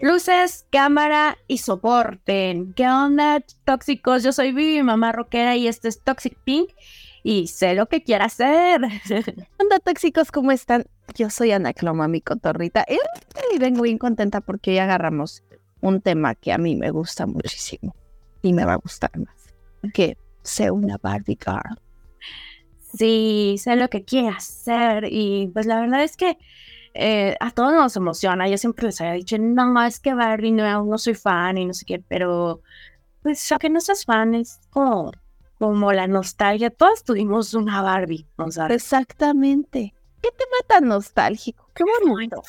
Luces, cámara y soporten. ¿Qué onda, tóxicos? Yo soy Vivi, mamá rockera, y este es Toxic Pink. Y sé lo que quiero hacer. onda, tóxicos? ¿Cómo están? Yo soy Ana Cloma, mi cotorrita. Y vengo bien contenta porque hoy agarramos un tema que a mí me gusta muchísimo. Y me va a gustar más. Que sea una Barbie Girl. Sí, sé lo que quiero hacer. Y pues la verdad es que eh, a todos nos emociona. Yo siempre les había dicho, no, es que Barbie no, no soy fan y no sé qué, pero pues aunque no seas fan, es como, como la nostalgia. Todos tuvimos una Barbie, ¿no sabes? Exactamente. ¿Qué tema tan nostálgico? Qué bonito.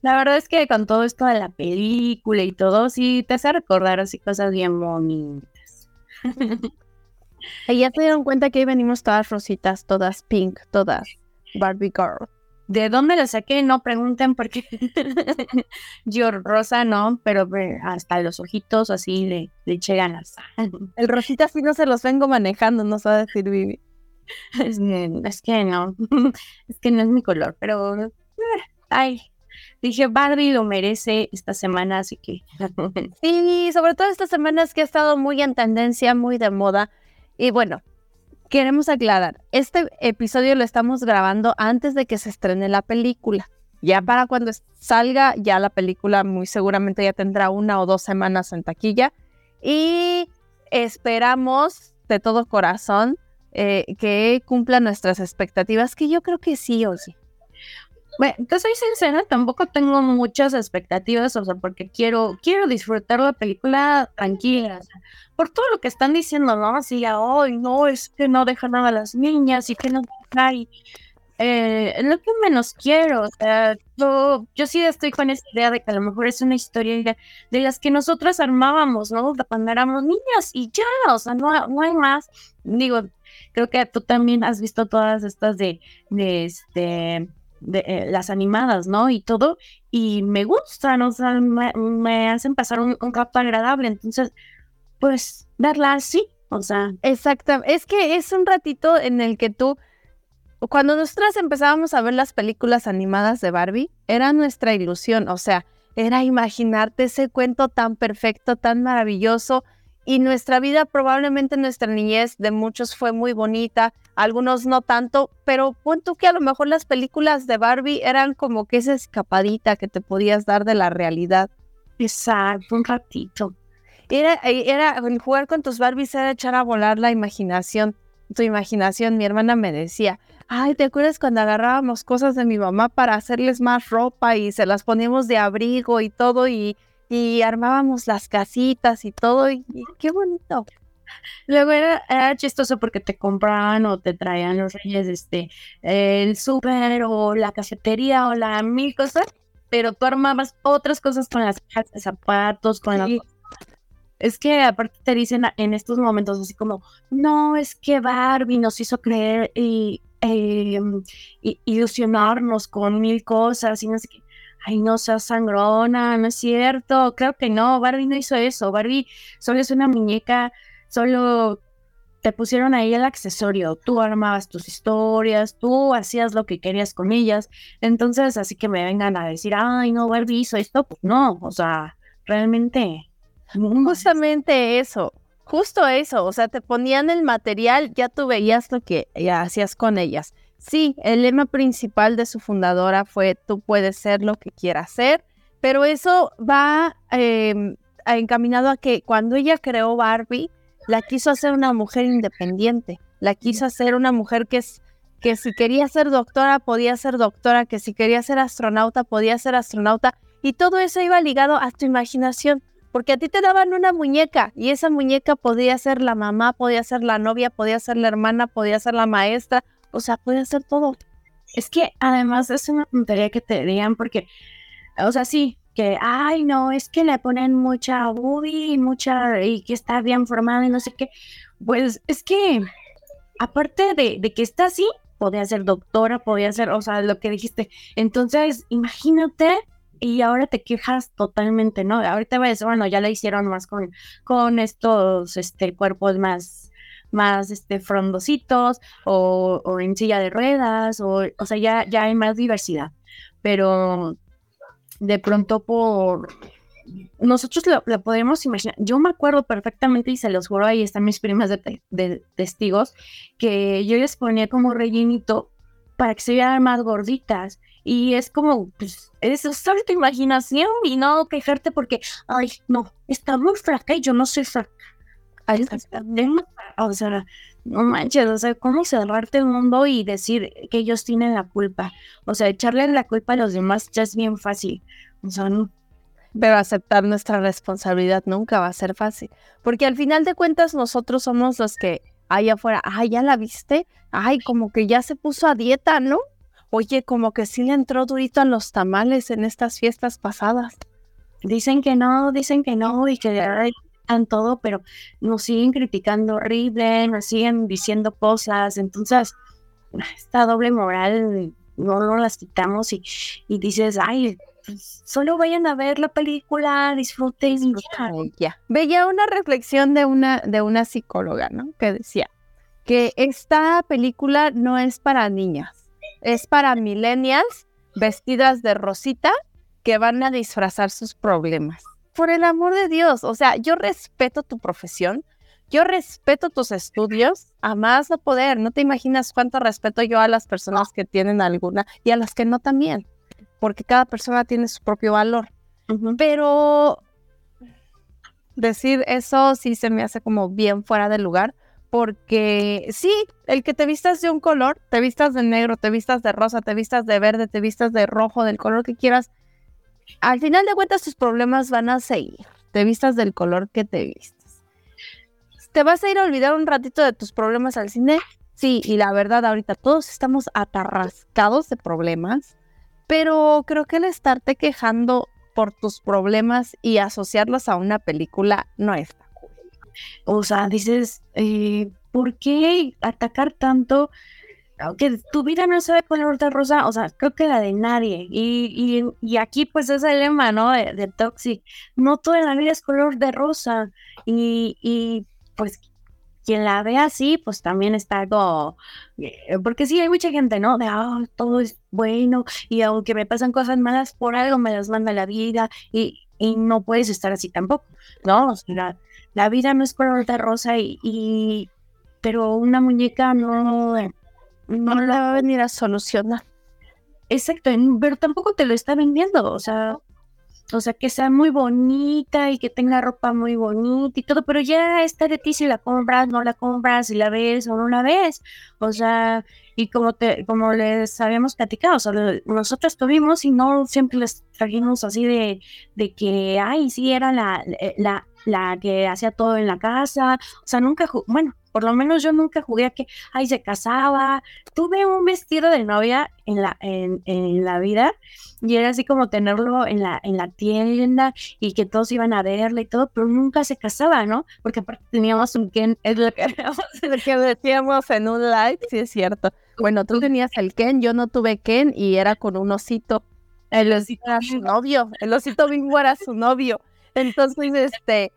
La verdad es que con todo esto de la película y todo, sí te hace recordar así cosas bien bonitas. y ya se dieron cuenta que ahí venimos todas rositas, todas pink, todas Barbie Girl. ¿De dónde lo saqué? No pregunten porque yo rosa no, pero hasta los ojitos así le, le eché ganas. El rosita sí no se los vengo manejando, no sabe decir Vivi. Es, es, que no, es que no es mi color, pero eh, ay, dije Barbie lo merece esta semana, así que sí, sobre todo estas semanas que ha estado muy en tendencia, muy de moda. Y bueno, queremos aclarar, este episodio lo estamos grabando antes de que se estrene la película. Ya para cuando salga, ya la película muy seguramente ya tendrá una o dos semanas en taquilla. Y esperamos de todo corazón eh, que cumpla nuestras expectativas, que yo creo que sí, oye. Bueno, te soy sincera, tampoco tengo muchas expectativas, o sea, porque quiero, quiero disfrutar la película tranquila, por todo lo que están diciendo, ¿no? Así, hoy no, es que no dejan nada a las niñas y que no hay. Eh, lo que menos quiero, o sea, yo, yo sí estoy con esa idea de que a lo mejor es una historia de, las que nosotras armábamos, ¿no? Cuando éramos niñas y ya, o sea, no, no hay más. Digo, creo que tú también has visto todas estas de, de este de, eh, las animadas, ¿no? Y todo, y me gustan, o sea, me, hacen pasar un, rato agradable, entonces, pues, verla así, o sea. Exacto, es que es un ratito en el que tú, cuando nosotras empezábamos a ver las películas animadas de Barbie, era nuestra ilusión, o sea, era imaginarte ese cuento tan perfecto, tan maravilloso, y nuestra vida, probablemente nuestra niñez de muchos fue muy bonita, algunos no tanto, pero punto que a lo mejor las películas de Barbie eran como que esa escapadita que te podías dar de la realidad. Exacto, un ratito. Era, era jugar con tus Barbies era echar a volar la imaginación, tu imaginación. Mi hermana me decía, ay, ¿te acuerdas cuando agarrábamos cosas de mi mamá para hacerles más ropa y se las poníamos de abrigo y todo y y armábamos las casitas y todo, y, qué bonito. Luego era, chistoso porque te compraban o te traían los reyes este el súper o la cafetería o la mil cosas, pero tú armabas otras cosas con las cajas de zapatos, con las es que aparte te dicen en estos momentos así como, no, es que Barbie nos hizo creer y, em, y ilusionarnos con mil cosas y no sé qué ay, no seas sangrona, no es cierto, creo que no, Barbie no hizo eso, Barbie solo es una muñeca, solo te pusieron ahí el accesorio, tú armabas tus historias, tú hacías lo que querías con ellas, entonces así que me vengan a decir, ay, no, Barbie hizo esto, pues no, o sea, realmente... Justamente eso, justo eso, o sea, te ponían el material, ya tú veías lo que ya hacías con ellas. Sí, el lema principal de su fundadora fue tú puedes ser lo que quieras ser, pero eso va em, encaminado a que cuando ella creó Barbie, la quiso hacer una mujer independiente, la quiso hacer una mujer que, que si quería ser doctora podía ser doctora, que si quería ser astronauta podía ser astronauta, y todo eso iba ligado a tu imaginación, porque a ti te daban una muñeca y esa muñeca podía ser la mamá, podía ser la novia, podía ser la hermana, podía ser la maestra, o sea, puede hacer todo. Es que además es una tontería que te digan porque, o sea, sí, que, ay, no, es que le ponen mucha booby, mucha, y que está bien formada y no sé qué. Pues es que, aparte de, de que está así, podía ser doctora, podía ser, o sea, lo que dijiste. Entonces, imagínate y ahora te quejas totalmente, ¿no? Ahorita a decir, bueno, ya la hicieron más con, con estos este, cuerpos más más este, frondositos o, en silla de ruedas, o, o sea, ya, ya hay más diversidad. Pero de pronto por nosotros lo, podemos imaginar. Yo me acuerdo perfectamente y se los juro, ahí están mis primas de, testigos, que yo les ponía como rellenito para que se vieran más gorditas. Y es como, pues, es usar tu imaginación y no quejarte porque, ay, no, está muy flaca y yo no soy flaca. O sea, no manches, o sea, ¿cómo cerrarte el mundo y decir que ellos tienen la culpa? O sea, echarle la culpa a los demás ya es bien fácil. O sea, no, pero aceptar nuestra responsabilidad nunca va a ser fácil, porque al final de cuentas nosotros somos los que ahí afuera, ay, ya la viste, ay, como que ya se puso a dieta, ¿no? Oye, como que sí le entró durito a los tamales en estas fiestas pasadas. Dicen que no, dicen que no y que todo, pero nos siguen criticando horrible, nos siguen diciendo cosas, entonces esta doble moral no, no las quitamos y, y dices, ay, pues, solo vayan a ver la película, disfruten. Ya. Veía una reflexión de una, de una psicóloga, ¿no? Que decía que esta película no es para niñas, es para millennials vestidas de rosita que van a disfrazar sus problemas. Por el amor de Dios, o sea, yo respeto tu profesión, yo respeto tus estudios, a más no poder. No te imaginas cuánto respeto yo a las personas que tienen alguna y a las que no también porque cada persona tiene su propio valor. Pero decir eso sí se me hace como bien fuera de lugar, porque sí, el que te vistas de un color, te vistas de negro, te vistas de rosa, te vistas de verde, te vistas de rojo, del color que quieras, al final de cuentas tus problemas van a seguir, te vistas del color que te vistas. ¿Te vas a ir a olvidar un ratito de tus problemas al cine? Sí, y la verdad ahorita todos estamos atarrascados de problemas pero creo que el estarte quejando por tus problemas y asociarlos a una película no está cool. O sea, dices, eh, ¿por qué atacar tanto? Que tu vida no se ve color de rosa, o sea, creo que la de nadie. Y, y, aquí pues es el lema, ¿no? De, de, Toxic. No toda la vida es color de rosa. Y, y pues quien la ve así, pues también está algo, eh, porque sí, hay mucha gente, ¿no? De, ah, todo es bueno y aunque me pasan cosas malas, por algo me las manda la vida y, y no puedes estar así tampoco, ¿no? O sea, la, vida no es color de rosa y, y, pero una muñeca no, no la va a venir a solucionar. Exacto, pero tampoco te lo está vendiendo, o sea, o sea, que sea muy bonita y que tenga ropa muy bonita y todo, pero ya está de ti si la compras, no la compras, si la ves o no la ves. O sea, y como te, como les habíamos platicado, o sea, nosotros tuvimos y no siempre les trajimos así de, de que, ay, sí, era la, la, la que hacía todo en la casa. O sea, nunca, bueno, por lo menos yo nunca jugué a que, ay, se casaba. Tuve un vestido de novia en la, en, en la vida y era así como tenerlo en la, en la tienda y que todos iban a verla y todo, pero nunca se casaba, ¿no? Porque aparte teníamos un Ken, es lo que, decíamos en un live, sí es cierto. Bueno, tú tenías el Ken, yo no tuve Ken y era con un osito. El osito era su novio, el osito bimbo era su novio. Entonces, este,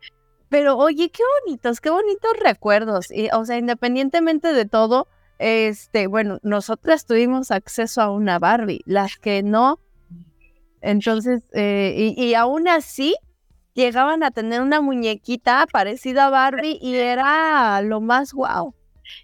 pero oye, qué bonitos, qué bonitos recuerdos. Y, o sea, independientemente de todo, este, bueno, nosotras tuvimos acceso a una Barbie, las que no. Entonces, eh, y, y, aún así, llegaban a tener una muñequita parecida a Barbie y era lo más guau.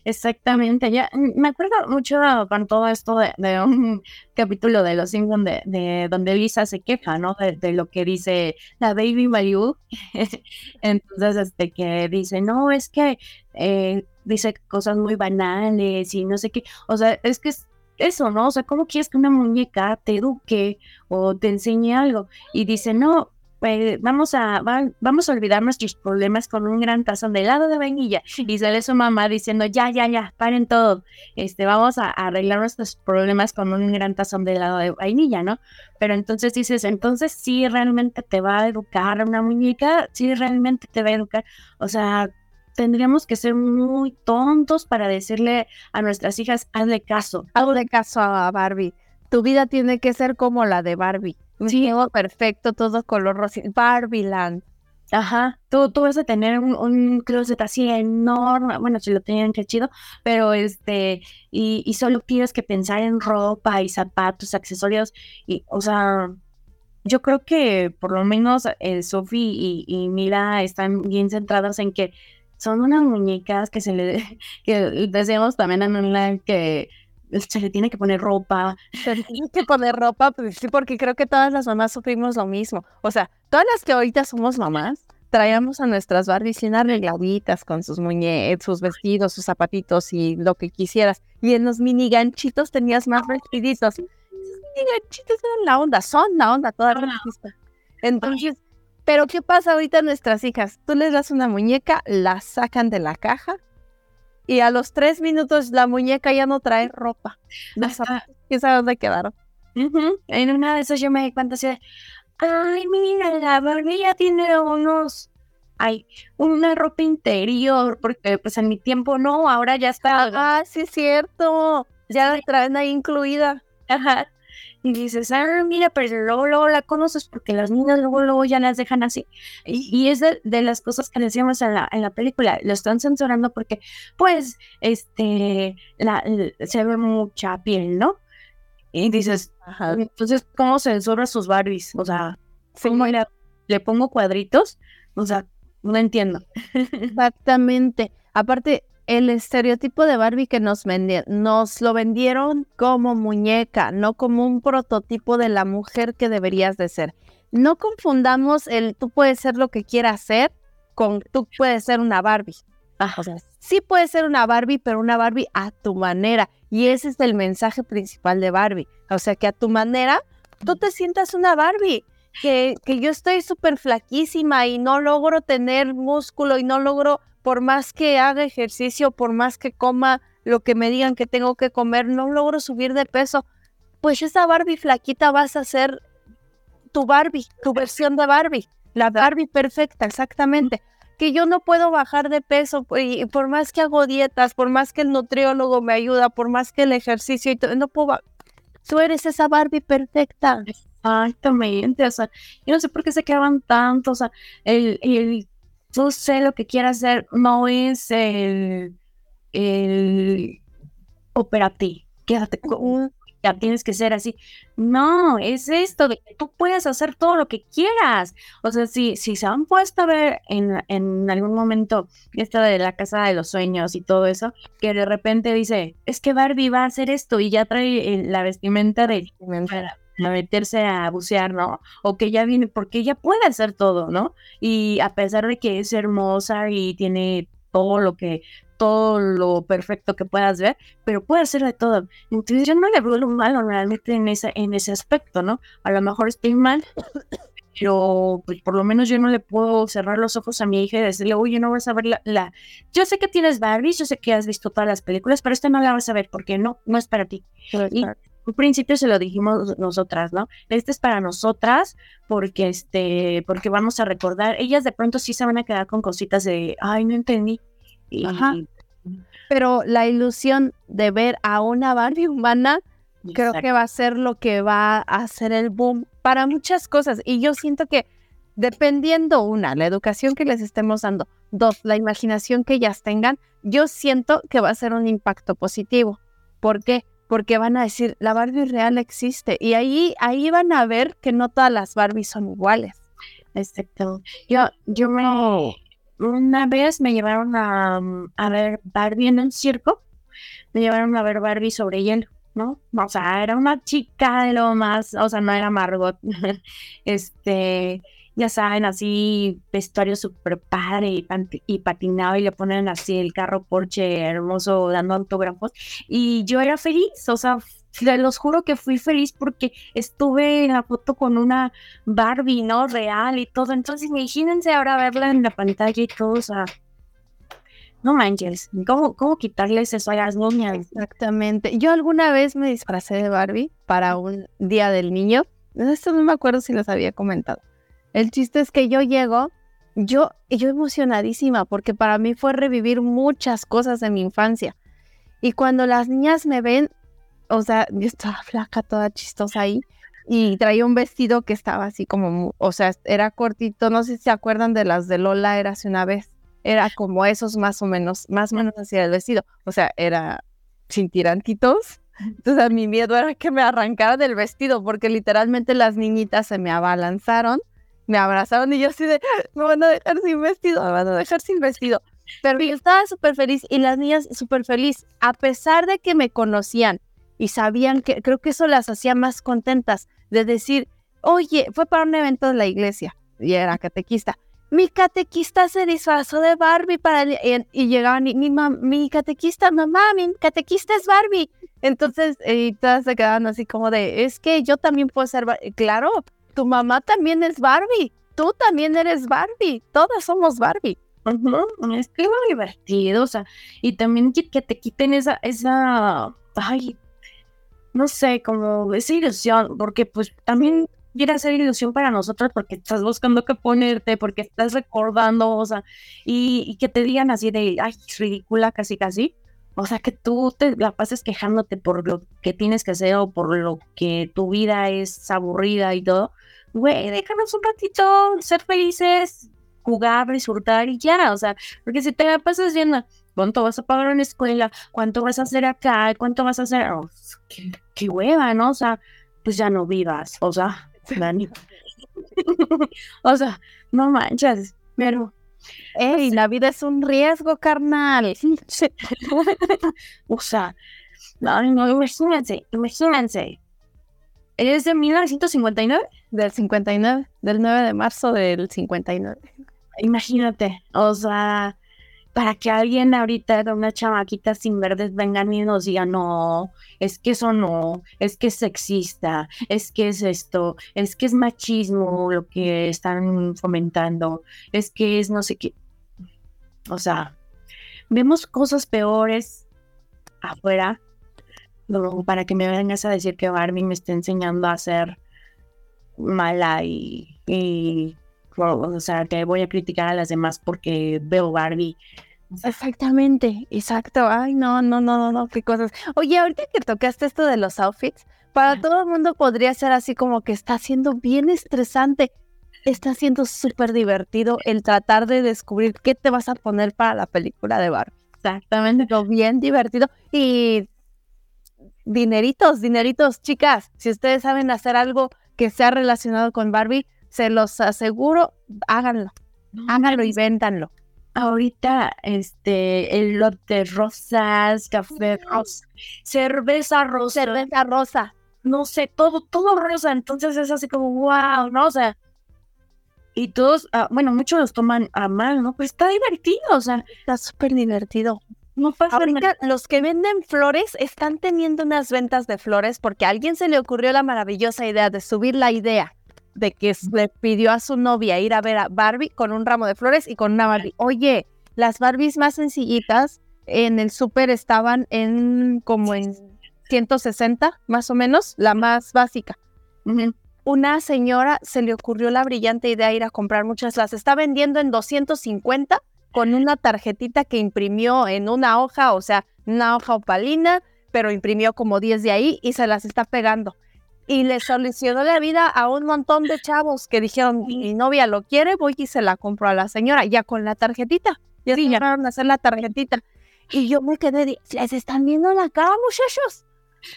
Exactamente, ya mm, me acuerdo mucho con todo esto de, un capítulo de Los Simpsons de, donde Lisa se queja, ¿no? De, lo que dice la Baby Mayu. Entonces, este que dice, no, es que eh, dice cosas muy banales y no sé qué. O sea, es que es eso, ¿no? O sea, ¿cómo quieres que una muñeca te eduque o te enseñe algo? Y dice, no, pues, vamos a, vamos a olvidar nuestros problemas con un gran tazón de helado de vainilla. Y sale su mamá diciendo, ya, ya, ya, paren todo. Este, vamos a, arreglar nuestros problemas con un gran tazón de helado de vainilla, ¿no? Pero entonces dices, entonces sí realmente te va a educar una muñeca, sí realmente te va a educar. O sea, tendríamos que ser muy tontos para decirle a nuestras hijas, hazle caso. Hazle caso a Barbie. Tu vida tiene que ser como la de Barbie. Sí, perfecto, todo color rosa. Barbiland. Ajá, tú, tú vas a tener un, closet así enorme, bueno, si lo tenían que chido, pero este, y, solo tienes que pensar en ropa y zapatos, accesorios, y, o sea, yo creo que por lo menos eh, Sophie y, y Mira están bien centradas en que son unas muñecas que se le, que decíamos también en online que se le tiene que poner ropa. Se le tiene que poner ropa, pues sí, porque creo que todas las mamás sufrimos lo mismo. O sea, todas las que ahorita somos mamás, traíamos a nuestras Barbies bien arregladitas con sus muñecas, sus vestidos, sus zapatitos y lo que quisieras. Y en los mini ganchitos tenías más vestiditos. Esos mini ganchitos eran la onda, son la onda toda la Entonces, pero ¿qué pasa ahorita nuestras hijas? Tú les das una muñeca, la sacan de la caja y a los tres minutos la muñeca ya no trae ropa. Las ¿Quién sabe dónde quedaron? En una de esas yo me di cuenta así de, ay, mira, la Barbie ya tiene unos, ay, una ropa interior, porque pues en mi tiempo no, ahora ya está. Ah, sí es cierto, ya la traen ahí incluida. Ajá. Y dices, ah, mira, pero luego, luego la conoces porque las niñas luego, luego ya las dejan así. Y, es de, las cosas que decíamos en la, en la película, lo están censurando porque, pues, este, la, se ve mucha piel, ¿no? Y dices, entonces, ¿cómo censura sus Barbies? O sea, ¿cómo le pongo cuadritos? O sea, no entiendo. Exactamente. Aparte, el estereotipo de Barbie que nos vendieron, nos lo vendieron como muñeca, no como un prototipo de la mujer que deberías de ser. No confundamos el tú puedes ser lo que quieras ser con tú puedes ser una Barbie. O sea, sí puedes ser una Barbie, pero una Barbie a tu manera. Y ese es el mensaje principal de Barbie. O sea, que a tu manera tú te sientas una Barbie. Que, que yo estoy súper flaquísima y no logro tener músculo y no logro por más que haga ejercicio, por más que coma lo que me digan que tengo que comer, no logro subir de peso, pues esa Barbie flaquita vas a ser tu Barbie, tu versión de Barbie, la Barbie perfecta, exactamente. Que yo no puedo bajar de peso y por más que hago dietas, por más que el nutriólogo me ayuda, por más que el ejercicio y todo, no puedo. Tú eres esa Barbie perfecta. Exactamente, o sea, yo no sé por qué se quedaban tanto, o sea, el, el tú sé lo que quieras hacer, no es el, el operati, quédate con ya tienes que ser así. No, es esto de que tú puedes hacer todo lo que quieras. O sea, si, si se han puesto a ver en, en algún momento esta de la casa de los sueños y todo eso, que de repente dice, es que Barbie va a hacer esto y ya trae la vestimenta de a meterse a bucear, ¿no? O que ella viene, porque ella puede hacer todo, ¿no? Y a pesar de que es hermosa y tiene todo lo que, todo lo perfecto que puedas ver, pero puede hacer de todo. Entonces yo no le veo lo malo realmente en ese, en ese aspecto, ¿no? A lo mejor estoy mal, pero pues, por lo menos yo no le puedo cerrar los ojos a mi hija y decirle, oye, no vas a ver la, Yo sé que tienes Barbie, yo sé que has visto todas las películas, pero esta no la vas a ver porque no, no es para ti. Y un principio se lo dijimos nosotras, ¿no? Este es para nosotras porque este, porque vamos a recordar, ellas de pronto sí se van a quedar con cositas de, ay, no entendí. Ajá. Pero la ilusión de ver a una Barbie humana creo que va a ser lo que va a hacer el boom para muchas cosas. Y yo siento que dependiendo una, la educación que les estemos dando, dos, la imaginación que ellas tengan, yo siento que va a ser un impacto positivo. ¿Por qué? Porque van a decir, la Barbie real existe. Y ahí, ahí van a ver que no todas las Barbies son iguales. Exacto. Yo, yo me, una vez me llevaron a, a ver Barbie en un circo. Me llevaron a ver Barbie sobre hielo, ¿no? O sea, era una chica de lo más, o sea, no era Margot. este, ya saben, así vestuario súper padre y, y, patinado y le ponen así el carro Porsche hermoso dando autógrafos. Y yo era feliz, o sea, los juro que fui feliz porque estuve en la foto con una Barbie, ¿no? Real y todo. Entonces imagínense ahora verla en la pantalla y todo, o sea, no manches, ¿cómo, cómo quitarles eso a las niñas? Exactamente. Yo alguna vez me disfracé de Barbie para un día del niño. Esto no me acuerdo si los había comentado. El chiste es que yo llego, yo, yo emocionadísima, porque para mí fue revivir muchas cosas de mi infancia. Y cuando las niñas me ven, o sea, yo estaba flaca, toda chistosa ahí, y traía un vestido que estaba así como, o sea, era cortito, no sé si se acuerdan de las de Lola, era hace una vez, era como esos más o menos, más o menos así el vestido, o sea, era sin tirantitos, Entonces mi miedo era que me arrancaran el vestido porque literalmente las niñitas se me abalanzaron, me abrazaron y yo así de, me van a dejar sin vestido, me van a dejar sin vestido. Pero yo estaba súper feliz y las niñas súper feliz, a pesar de que me conocían y sabían que creo que eso las hacía más contentas de decir, oye, fue para un evento de la iglesia y era catequista. Mi catequista se disfrazó de Barbie para y, llegaban y mi, mi catequista, mamá, mi catequista es Barbie. Entonces, y todas se quedaban así como de, es que yo también puedo ser Barbie. Claro, tu mamá también es Barbie, tú también eres Barbie, todas somos Barbie. Es que muy divertido, o sea, y también que, te quiten esa, esa, ay, no sé, como esa ilusión, porque pues también quiere ser ilusión para nosotros porque estás buscando qué ponerte, porque estás recordando, o sea, y, que te digan así de, ay, ridícula, casi, casi. O sea, que tú te la pases quejándote por lo que tienes que hacer o por lo que tu vida es aburrida y todo. Güey, déjanos un ratito ser felices, jugar, disfrutar y ya, o sea, porque si te la pasas viendo cuánto vas a pagar en la escuela, cuánto vas a hacer acá, cuánto vas a hacer, oh, qué, hueva, ¿no? O sea, pues ya no vivas, o sea, Dani. o sea, no manches, pero... Ey, la vida es un riesgo, carnal. o sea, no, no, imagínense, imagínense. ¿Es de 1959? Del 59, del 9 de marzo del 59 imagínate, o sea, para que alguien ahorita de una chamaquita sin verdes vengan y nos diga, no, es que eso no, es que es sexista, es que es esto, es que es machismo lo que están fomentando, es que es no sé qué. O sea, vemos cosas peores afuera para que me vengas a decir que Barbie me está enseñando a ser mala y, y o sea, que voy a criticar a las demás porque veo Barbie. Exactamente, exacto. Ay, no, no, no, no, no, qué cosas. Oye, ahorita que tocaste esto de los outfits, para todo el mundo podría ser así como que está siendo bien estresante. Está siendo súper divertido el tratar de descubrir qué te vas a poner para la película de Barbie. Exactamente. Lo bien divertido. Y dineritos, dineritos, chicas, si ustedes saben hacer algo que sea relacionado con Barbie, se los aseguro, háganlo, háganlo y véndanlo. Ahorita, este, el lote rosas, café rosa, cerveza rosa. Cerveza rosa. No sé, todo, todo rosa. Entonces es así como, wow, ¿no? O sea, y todos, ah, bueno, muchos los toman a mal, ¿no? Pues está divertido, o sea. Está súper divertido. No pasa Ahorita los que venden flores están teniendo unas ventas de flores porque a alguien se le ocurrió la maravillosa idea de subir la idea de que le pidió a su novia ir a ver a Barbie con un ramo de flores y con una Barbie. Oye, las Barbies más sencillitas en el súper estaban en como en 160 más o menos, la más básica. Una señora se le ocurrió la brillante idea de ir a comprar muchas, las está vendiendo en 250 con una tarjetita que imprimió en una hoja, o sea, una hoja opalina, pero imprimió como 10 de ahí y se las está pegando y le solucionó la vida a un montón de chavos que dijeron, mi novia lo quiere, voy y se la compro a la señora, ya con la tarjetita. Ya sí, a hacer la tarjetita. Y yo me quedé, ¿les están viendo la cara, muchachos?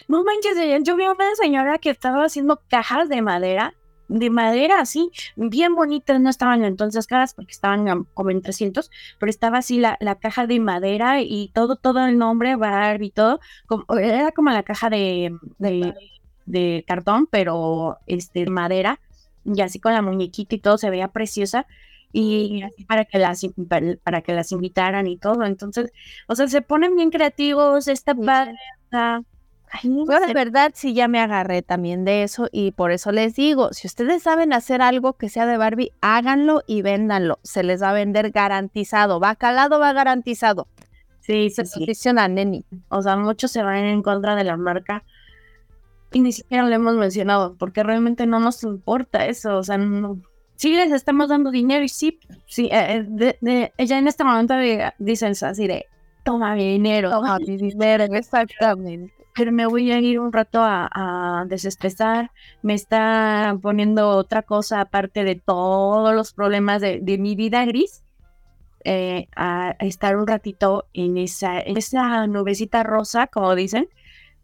No manches, yo vi a una señora que estaba haciendo cajas de madera, de madera así, bien bonitas, no estaban entonces caras porque estaban como en 300, pero estaba así la, la caja de madera y todo, todo el nombre, Barbie y todo, como, era como la caja de, de de cartón, pero este madera, y así con la muñequita y todo se veía preciosa y así para que las para que las invitaran y todo. Entonces, o sea, se ponen bien creativos, esta padre. Yo de verdad sí ya me agarré también de eso y por eso les digo, si ustedes saben hacer algo que sea de Barbie, háganlo y véndanlo. Se les va a vender garantizado, va calado, va garantizado. Sí, se sí. posiciona Neni. O sea, muchos se van en contra de la marca y ni siquiera lo hemos mencionado, porque realmente no nos importa eso, o sea, no, sí les estamos dando dinero y sí, sí, eh, de, ella en este momento dicen así de, toma mi dinero, toma mi dinero, exactamente. Pero me voy a ir un rato a, desestresar, me está poniendo otra cosa aparte de todos los problemas de, mi vida gris, eh, a, estar un ratito en esa, en esa nubecita rosa, como dicen,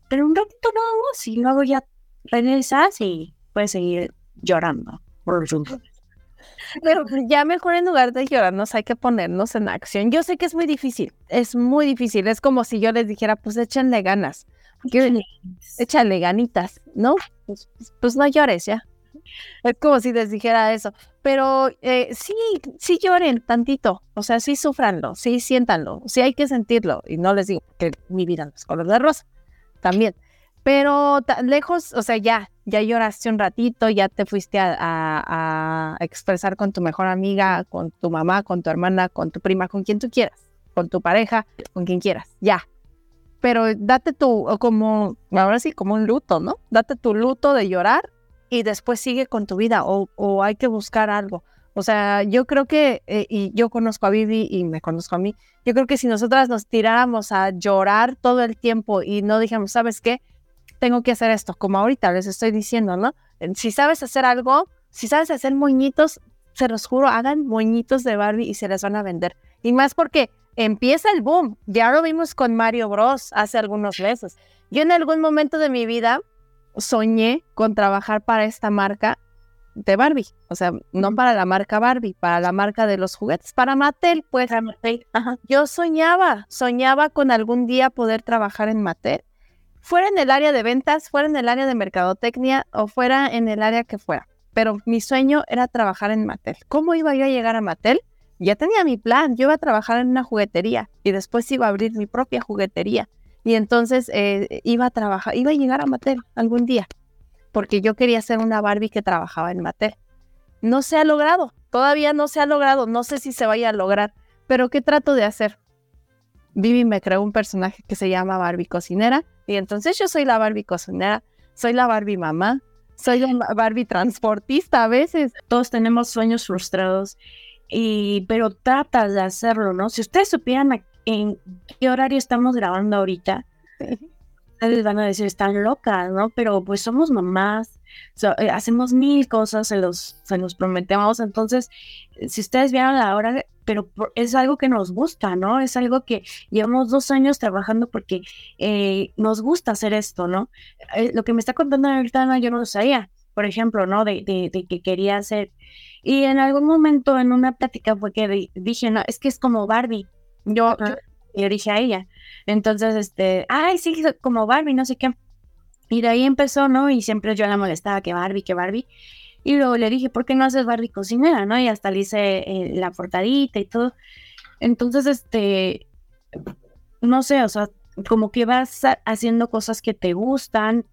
pero un ratito no, si luego ya regresas y puedes seguir llorando por pero ya mejor en lugar de llorarnos hay que ponernos en acción. Yo sé que es muy difícil, es muy difícil. Es como si yo les dijera, pues échenle ganas, échale ganitas, ¿no? Pues, pues, no llores ya. Es como si les dijera eso. Pero eh, sí, sí lloren tantito. O sea, sí sufranlo, sí siéntanlo, sí hay que sentirlo. Y no les digo que mi vida no es color de rosa. También. Pero lejos, o sea, ya, ya lloraste un ratito, ya te fuiste a, expresar con tu mejor amiga, con tu mamá, con tu hermana, con tu prima, con quien tú quieras, con tu pareja, con quien quieras, ya. Pero date tu, como, ahora sí, como un luto, ¿no? Date tu luto de llorar y después sigue con tu vida o, hay que buscar algo. O sea, yo creo que, eh, y yo conozco a Vivi y me conozco a mí, yo creo que si nosotras nos tiráramos a llorar todo el tiempo y no dijéramos, ¿sabes qué? tengo que hacer esto, como ahorita les estoy diciendo, ¿no? Si sabes hacer algo, si sabes hacer moñitos, se los juro, hagan moñitos de Barbie y se les van a vender. Y más porque empieza el boom. Ya lo vimos con Mario Bros. hace algunos meses. Yo en algún momento de mi vida soñé con trabajar para esta marca de Barbie. O sea, no para la marca Barbie, para la marca de los juguetes, para Mattel, pues. Yo soñaba, soñaba con algún día poder trabajar en Mattel fuera en el área de ventas, fuera en el área de mercadotecnia o fuera en el área que fuera. Pero mi sueño era trabajar en Mattel. ¿Cómo iba yo a llegar a Mattel? Ya tenía mi plan, yo iba a trabajar en una juguetería y después iba a abrir mi propia juguetería. Y entonces eh, iba a trabajar, iba a llegar a Mattel algún día, porque yo quería ser una Barbie que trabajaba en Mattel. No se ha logrado, todavía no se ha logrado, no sé si se vaya a lograr, pero ¿qué trato de hacer? Vivi me creó un personaje que se llama Barbie Cocinera y entonces yo soy la Barbie cocinera, soy la Barbie mamá, soy la Barbie transportista a veces. Todos tenemos sueños frustrados, y, pero trata de hacerlo, ¿no? Si ustedes supieran en qué horario estamos grabando ahorita, ustedes van a decir, están locas, ¿no? Pero pues somos mamás, eh, hacemos mil cosas, se los, se los prometemos. Entonces, si ustedes vieron la hora, pero es algo que nos gusta, ¿no? Es algo que llevamos dos años trabajando porque eh, nos gusta hacer esto, ¿no? Eh, lo que me está contando ahorita, yo no lo sabía, por ejemplo, ¿no? De, de, que quería hacer. Y en algún momento en una plática fue que dije, no, es que es como Barbie. Yo, yo, dije a ella. Entonces, este, ay, sí, como Barbie, no sé qué. Y de ahí empezó, ¿no? Y siempre yo la molestaba que Barbie, que Barbie. Y luego le dije, ¿por qué no haces Barbie cocinera, no? Y hasta le hice eh, la portadita y todo. Entonces, este, no sé, o sea, como que vas haciendo cosas que te gustan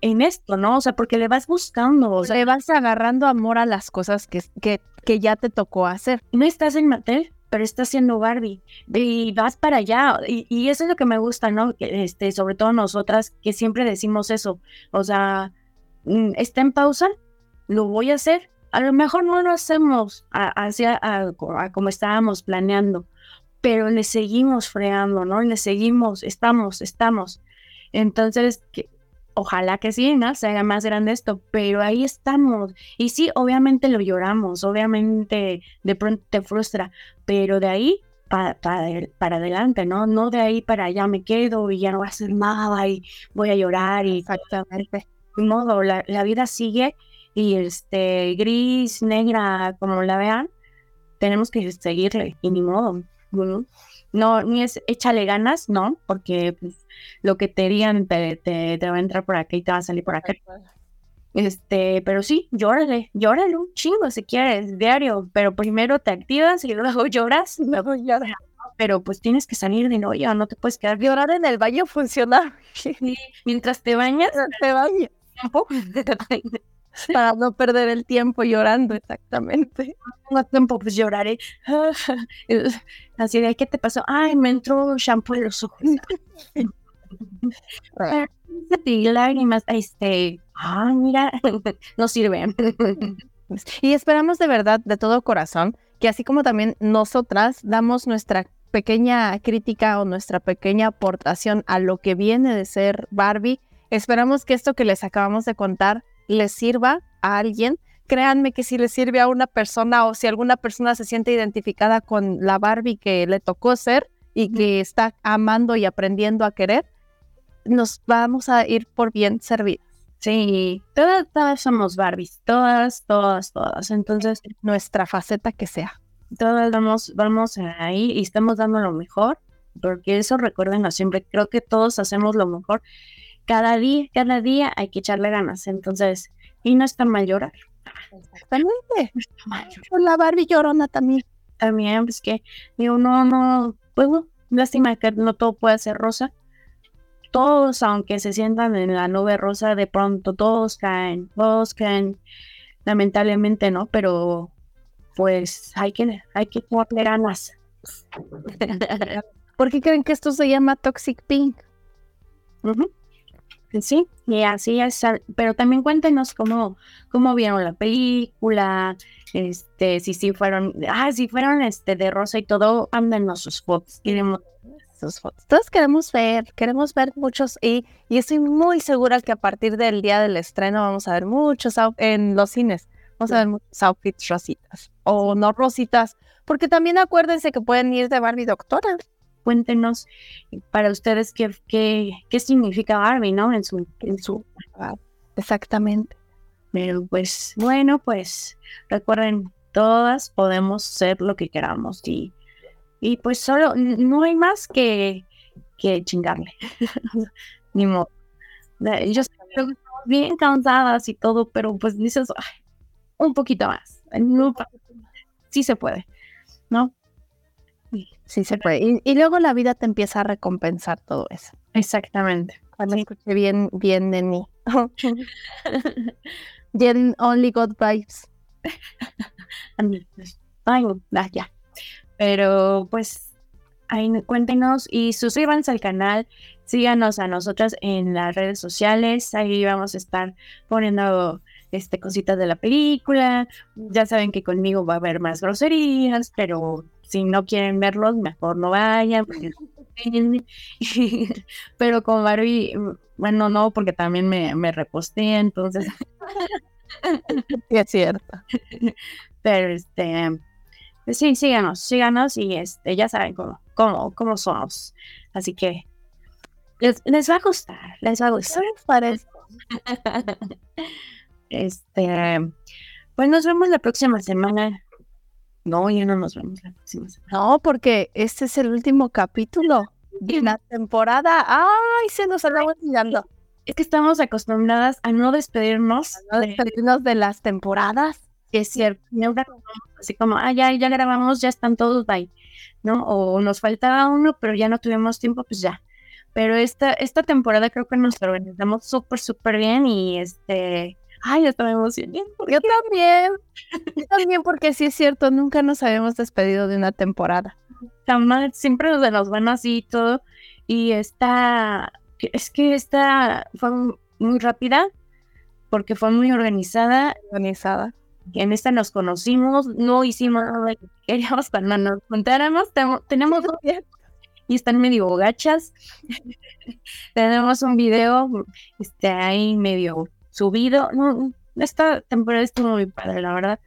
en esto, ¿no? O sea, porque le vas buscando, o sea, le vas agarrando amor a las cosas que, que, que ya te tocó hacer. No estás en Mattel, pero estás haciendo Barbie y vas para allá. Y, y, eso es lo que me gusta, ¿no? Este, sobre todo nosotras que siempre decimos eso. O sea, mm, está en pausa, lo voy a hacer. A lo mejor no lo hacemos hacia como estábamos planeando, pero le seguimos freando, ¿no? Le seguimos, estamos, estamos. Entonces, que, ojalá que sí, ¿no? Se haga más grande esto, pero ahí estamos. Y sí, obviamente lo lloramos, obviamente de pronto te frustra, pero de ahí para, para, adelante, ¿no? No de ahí para allá me quedo y ya no voy a hacer nada y voy a llorar y... Exactamente. De modo, la, la vida sigue y este gris, negra, como la vean, tenemos que seguirle y ni modo. No, ni es échale ganas, no, porque pues, lo que te digan te, te, va a entrar por aquí y te va a salir por acá. Este, pero sí, llórale, llórale un chingo si quieres, diario, pero primero te activas y luego lloras, luego lloras. Pero pues tienes que salir de hoyo, no te puedes quedar. Llorar en el baño funciona. mientras te bañas, te bañas. para no perder el tiempo llorando, exactamente. No tengo tiempo, pues lloraré. Así de, ¿qué te pasó? Ay, me entró shampoo en los ojos. Y lágrimas, este, ah, mira, no sirven. y esperamos de verdad, de todo corazón, que así como también nosotras damos nuestra pequeña crítica o nuestra pequeña aportación a lo que viene de ser Barbie, esperamos que esto que les acabamos de contar les sirva a alguien, créanme que si le sirve a una persona o si alguna persona se siente identificada con la Barbie que le tocó ser y que está amando y aprendiendo a querer, nos vamos a ir por bien servidas. Sí, todas, todas somos Barbies, todas, todas, todas. Entonces, nuestra faceta que sea. Todas vamos, vamos ahí y estamos dando lo mejor, porque eso recuérdenlo siempre, creo que todos hacemos lo mejor. Cada día, cada día hay que echarle ganas. Entonces, y no está mal llorar. Exactamente. La Barbie llorona también. También, pues que digo, no, no, pues lástima que no todo puede ser rosa. Todos, aunque se sientan en la nube rosa, de pronto todos caen, todos caen, lamentablemente, ¿no? Pero pues hay que, hay que ponerle ganas. ¿Por qué creen que esto se llama Toxic Pink? Sí, y así es, pero también cuéntenos cómo, cómo vieron la película, este, si sí fueron, ah, si fueron este de rosa y todo, ándenos sus fotos, queremos sus fotos. Queremos ver, queremos ver muchos y, y estoy muy segura que a partir del día del estreno vamos a ver muchos en los cines, vamos a ver muchos outfits rositas o no rositas, porque también acuérdense que pueden ir de Barbie Doctora cuéntenos para ustedes qué, qué, qué significa Barbie, ¿no? En su, en su... Exactamente. Pero pues bueno, pues recuerden, todas podemos ser lo que queramos y, y pues solo no hay más que, que chingarle. Ni modo. Yo estamos bien cansadas y todo, pero pues dices, un poquito más. sí se puede, ¿no? Sí, se puede. Y, luego la vida te empieza a recompensar todo eso. Exactamente. Cuando escuché bien, bien de mí. bien Only God Vibes. Ay, ya. Pero pues ahí cuéntenos y suscríbanse al canal, síganos a nosotras en las redes sociales, ahí vamos a estar poniendo este cositas de la película. Ya saben que conmigo va a haber más groserías, pero si no quieren verlos, mejor no vayan. Pero con Barbie, bueno, no, porque también me, me reposté, entonces. sí, es cierto. Pero este, pues sí, síganos, síganos y este, ya saben cómo, cómo, cómo somos. Así que les, les va a gustar, les va a gustar. Este, pues nos vemos la próxima semana no, ya no nos vemos la próxima semana. No, porque este es el último capítulo de la temporada. ¡Ay! Se nos andaba olvidando. Es que estamos acostumbradas a no despedirnos. A no despedirnos de, las temporadas. Es cierto. Así como, ah, ya, ya grabamos, ya están todos, bye. ¿No? O nos faltaba uno, pero ya no tuvimos tiempo, pues ya. Pero esta, esta temporada creo que nos organizamos súper, súper bien y este Ay, yo también emocioné. Yo también. Yo también, porque sí es cierto, nunca nos habíamos despedido de una temporada. Jamás, siempre nos, nos van así y todo. Y esta, es que esta fue muy rápida, porque fue muy organizada. Organizada. En esta nos conocimos, no hicimos nada que queríamos cuando nos juntáramos. Tenemos dos y están medio gachas. tenemos un video este, ahí medio subido. No, esta temporada estuvo muy padre, la verdad.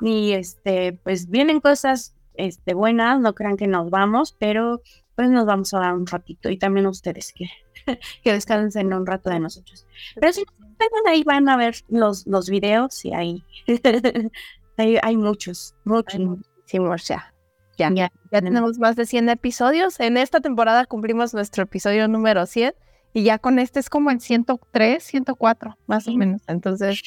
Y este, pues vienen cosas este, buenas, no crean que nos vamos, pero pues nos vamos a dar un ratito y también ustedes que, que descansen un rato de nosotros. Pero si ahí van a ver los, los videos y ahí hay, hay muchos, muchos. Muchísimos ya. Ya, ya, ya tenemos más de 100 episodios. En esta temporada cumplimos nuestro episodio número 100 y ya con este es como en 103, 104, más o menos. Entonces.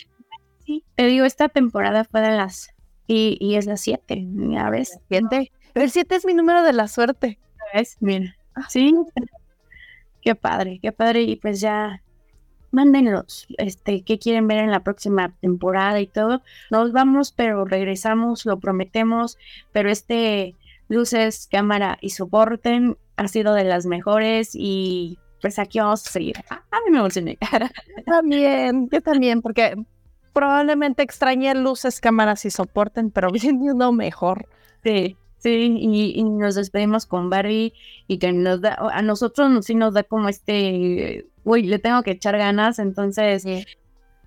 Sí, te digo, esta temporada fue de las. Y, y es la 7, ya ves. Siete. El 7 es mi número de la suerte. ¿Ves? Mira. Ah. Sí. Qué padre, qué padre. Y pues ya. Mándenlos, este, qué quieren ver en la próxima temporada y todo. Nos vamos, pero regresamos, lo prometemos. Pero este luces, cámara y soporten ha sido de las mejores y pues aquí vamos a seguir. A, mí me emocioné. También, yo también, porque probablemente extrañé luces, cámaras y soporten, pero viene uno mejor. Sí, sí, y, nos despedimos con Barbie y que nos da, a nosotros sí nos da como este, uy, le tengo que echar ganas, entonces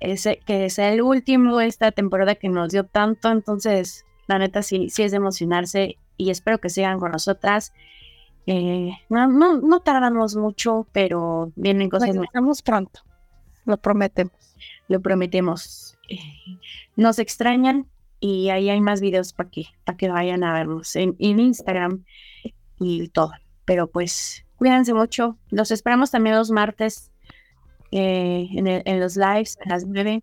ese, que sea el último esta temporada que nos dio tanto, entonces la neta sí, sí es de emocionarse y espero que sigan con nosotras Eh, no, no, no tardamos mucho, pero vienen cosas Regresamos pronto. Lo prometemos. Lo prometemos. Eh, nos extrañan y ahí hay más videos para que, para que vayan a vernos en, en Instagram y todo. Pero pues cuídense mucho. Los esperamos también los martes eh, en, los lives a las 9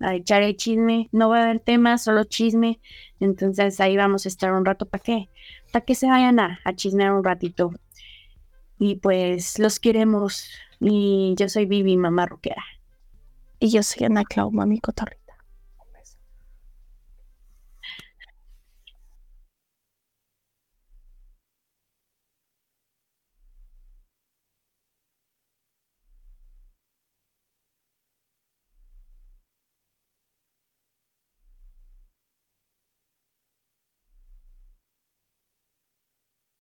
a echar el chisme. No va a haber temas, solo chisme. Entonces ahí vamos a estar un rato para qué? Para que se vayan a, chismear un ratito. Y pues los queremos. Y yo soy Vivi, mamá rockera. Y yo soy Ana Clau, mami cotorri.